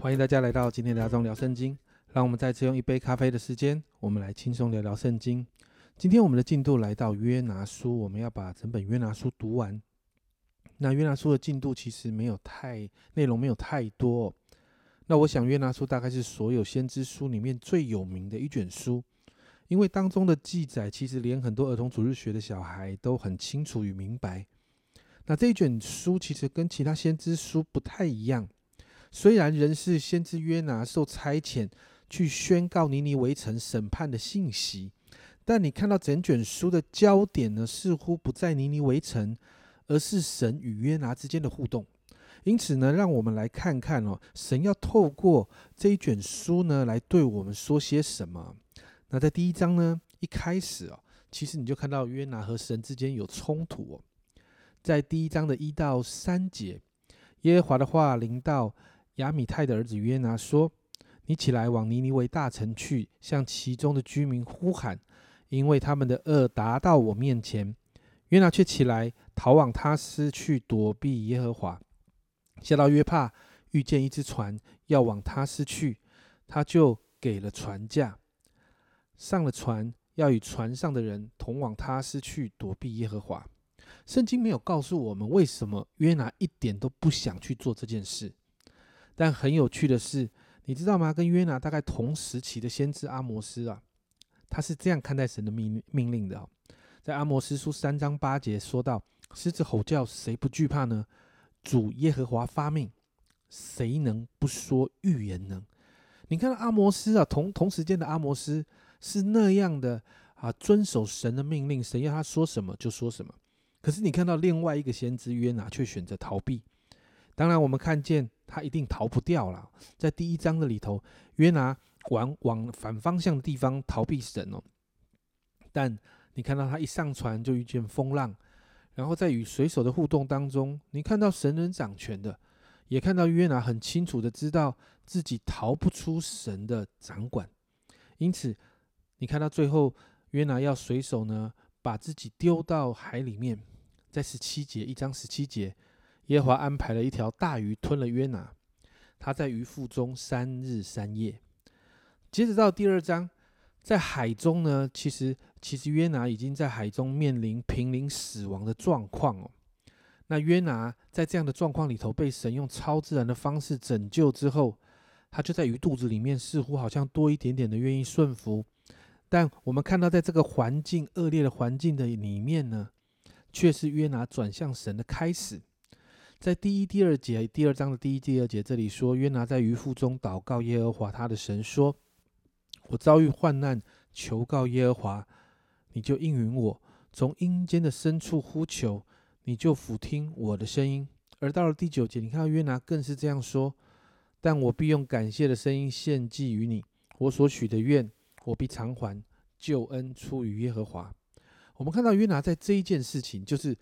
欢迎大家来到今天的阿中聊圣经。让我们再次用一杯咖啡的时间，我们来轻松聊聊圣经。今天我们的进度来到约拿书，我们要把整本约拿书读完。那约拿书的进度其实没有太内容，没有太多。那我想约拿书大概是所有先知书里面最有名的一卷书，因为当中的记载其实连很多儿童主日学的小孩都很清楚与明白。那这一卷书其实跟其他先知书不太一样。虽然人是先知约拿受差遣去宣告尼尼围城审判的信息，但你看到整卷书的焦点呢，似乎不在尼尼围城，而是神与约拿之间的互动。因此呢，让我们来看看哦，神要透过这一卷书呢，来对我们说些什么。那在第一章呢，一开始哦，其实你就看到约拿和神之间有冲突哦。在第一章的一到三节，耶和华的话临到。亚米泰的儿子约拿说：“你起来往尼尼微大城去，向其中的居民呼喊，因为他们的恶达到我面前。”约拿却起来逃往他斯去躲避耶和华。下到约帕，遇见一只船要往他斯去，他就给了船价，上了船，要与船上的人同往他斯去躲避耶和华。圣经没有告诉我们为什么约拿一点都不想去做这件事。但很有趣的是，你知道吗？跟约拿大概同时期的先知阿摩斯啊，他是这样看待神的命命令的。在阿摩斯书三章八节说到：“狮子吼叫，谁不惧怕呢？主耶和华发命，谁能不说预言呢？”你看到阿摩斯啊，同同时间的阿摩斯是那样的啊，遵守神的命令，神要他说什么就说什么。可是你看到另外一个先知约拿却选择逃避。当然，我们看见。他一定逃不掉了。在第一章的里头，约拿往往反方向的地方逃避神哦。但你看到他一上船就遇见风浪，然后在与水手的互动当中，你看到神人掌权的，也看到约拿很清楚的知道自己逃不出神的掌管。因此，你看到最后约拿要水手呢把自己丢到海里面，在十七节一章十七节。耶和华安排了一条大鱼吞了约拿，他在鱼腹中三日三夜。接着到第二章，在海中呢，其实其实约拿已经在海中面临濒临死亡的状况哦。那约拿在这样的状况里头，被神用超自然的方式拯救之后，他就在鱼肚子里面，似乎好像多一点点的愿意顺服。但我们看到，在这个环境恶劣的环境的里面呢，却是约拿转向神的开始。在第一、第二节，第二章的第一、第二节，这里说约拿在鱼腹中祷告耶和华他的神说：“我遭遇患难，求告耶和华，你就应允我；从阴间的深处呼求，你就俯听我的声音。”而到了第九节，你看到约拿更是这样说：“但我必用感谢的声音献祭于你，我所许的愿，我必偿还。救恩出于耶和华。”我们看到约拿在这一件事情，就是。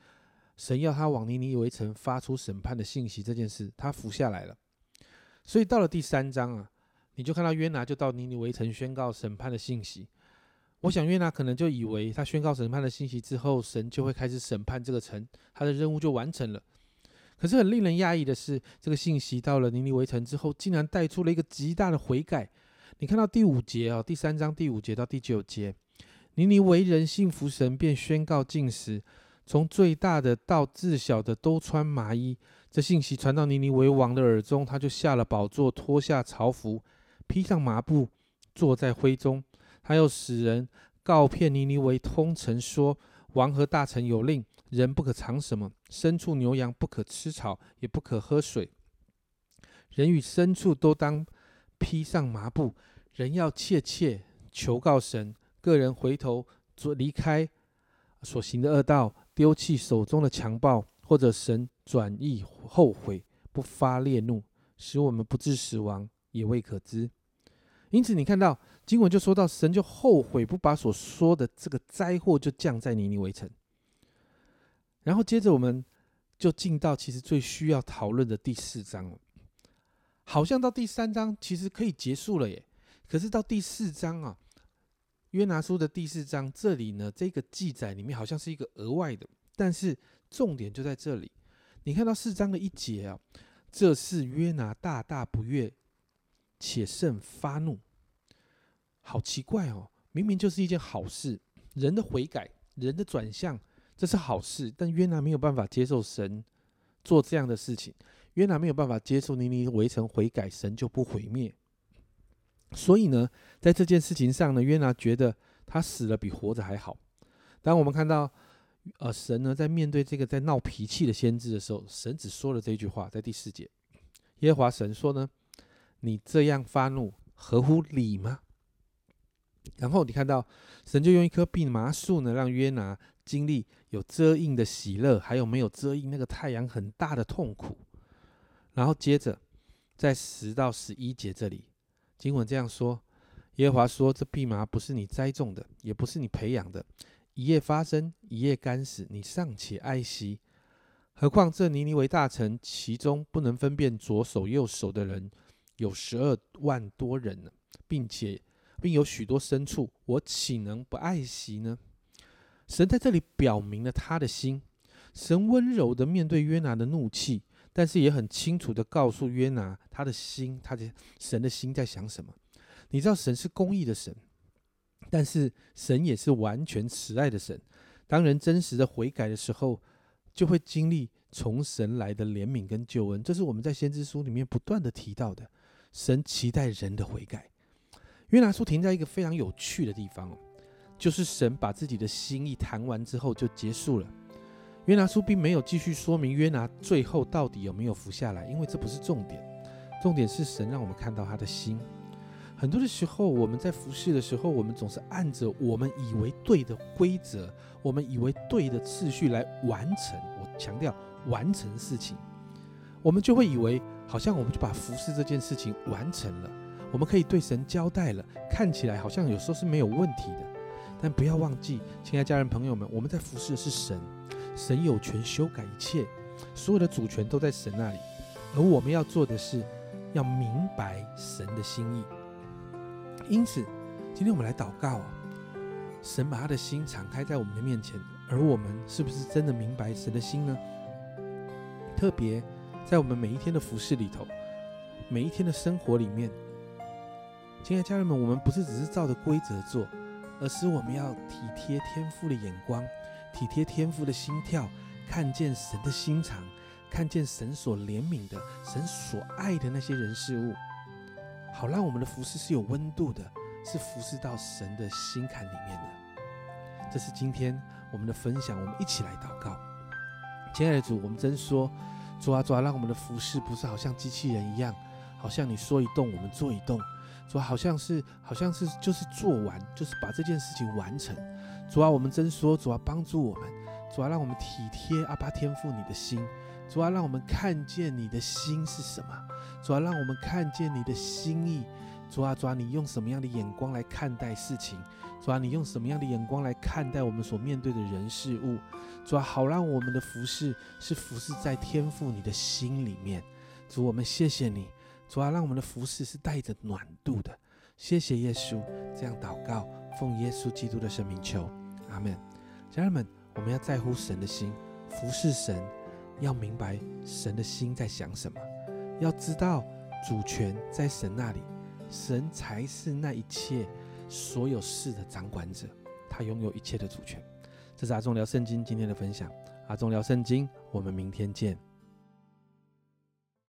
神要他往尼尼微城发出审判的信息这件事，他服下来了。所以到了第三章啊，你就看到约拿就到尼尼微城宣告审判的信息。我想约拿可能就以为他宣告审判的信息之后，神就会开始审判这个城，他的任务就完成了。可是很令人讶异的是，这个信息到了尼尼微城之后，竟然带出了一个极大的悔改。你看到第五节啊，第三章第五节到第九节，尼尼为人信服神，便宣告禁食。从最大的到至小的都穿麻衣。这信息传到尼尼微王的耳中，他就下了宝座，脱下朝服，披上麻布，坐在灰中。他又使人告骗尼尼微通城，说：王和大臣有令，人不可藏什么，牲畜牛羊不可吃草，也不可喝水。人与牲畜都当披上麻布。人要切切求告神，个人回头做离开所行的恶道。丢弃手中的强暴，或者神转意后悔，不发烈怒，使我们不致死亡，也未可知。因此，你看到经文就说到，神就后悔，不把所说的这个灾祸就降在尼尼微城。然后接着，我们就进到其实最需要讨论的第四章了。好像到第三章其实可以结束了耶，可是到第四章啊。约拿书的第四章，这里呢，这个记载里面好像是一个额外的，但是重点就在这里。你看到四章的一节啊，这是约拿大大不悦且甚发怒。好奇怪哦，明明就是一件好事，人的悔改，人的转向，这是好事，但约拿没有办法接受神做这样的事情。约拿没有办法接受尼尼围城悔改，神就不毁灭。所以呢，在这件事情上呢，约拿觉得他死了比活着还好。当我们看到，呃，神呢在面对这个在闹脾气的先知的时候，神只说了这句话，在第四节，耶和华神说呢：“你这样发怒，合乎理吗？”然后你看到，神就用一棵蓖麻树呢，让约拿经历有遮荫的喜乐，还有没有遮荫那个太阳很大的痛苦。然后接着，在十到十一节这里，经文这样说：耶和华说，这蓖麻不是你栽种的，也不是你培养的，一夜发生，一夜干死，你尚且爱惜，何况这尼尼为大臣，其中不能分辨左手右手的人有十二万多人呢，并且并有许多牲畜，我岂能不爱惜呢？神在这里表明了他的心，神温柔的面对约拿的怒气。但是也很清楚的告诉约拿，他的心，他的神的心在想什么？你知道神是公义的神，但是神也是完全慈爱的神。当人真实的悔改的时候，就会经历从神来的怜悯跟救恩。这是我们在先知书里面不断的提到的。神期待人的悔改。约拿书停在一个非常有趣的地方，就是神把自己的心意谈完之后就结束了。约拿书并没有继续说明约拿最后到底有没有服下来，因为这不是重点，重点是神让我们看到他的心。很多的时候，我们在服侍的时候，我们总是按着我们以为对的规则，我们以为对的次序来完成。我强调完成事情，我们就会以为好像我们就把服侍这件事情完成了，我们可以对神交代了，看起来好像有时候是没有问题的。但不要忘记，亲爱家人朋友们，我们在服侍的是神。神有权修改一切，所有的主权都在神那里，而我们要做的是要明白神的心意。因此，今天我们来祷告啊，神把他的心敞开在我们的面前，而我们是不是真的明白神的心呢？特别在我们每一天的服饰里头，每一天的生活里面，亲爱的家人们，我们不是只是照着规则做，而是我们要体贴天父的眼光。体贴天父的心跳，看见神的心肠，看见神所怜悯的、神所爱的那些人事物，好让我们的服饰是有温度的，是服侍到神的心坎里面的。这是今天我们的分享，我们一起来祷告。亲爱的主，我们真说，主啊主啊，让我们的服饰不是好像机器人一样，好像你说一动我们做一动，主要好像是好像是就是做完，就是把这件事情完成。主啊，我们真说，主啊，帮助我们，主啊，让我们体贴阿巴天父你的心，主啊，让我们看见你的心是什么，主啊，让我们看见你的心意，主啊，主啊，你用什么样的眼光来看待事情，主啊，你用什么样的眼光来看待我们所面对的人事物，主啊，好让我们的服饰是服饰在天父你的心里面，主，我们谢谢你，主啊，让我们的服饰是带着暖度的，谢谢耶稣，这样祷告。奉耶稣基督的生命求，阿门。家人们，我们要在乎神的心，服侍神，要明白神的心在想什么，要知道主权在神那里，神才是那一切所有事的掌管者，他拥有一切的主权。这是阿忠聊圣经今天的分享，阿忠聊圣经，我们明天见。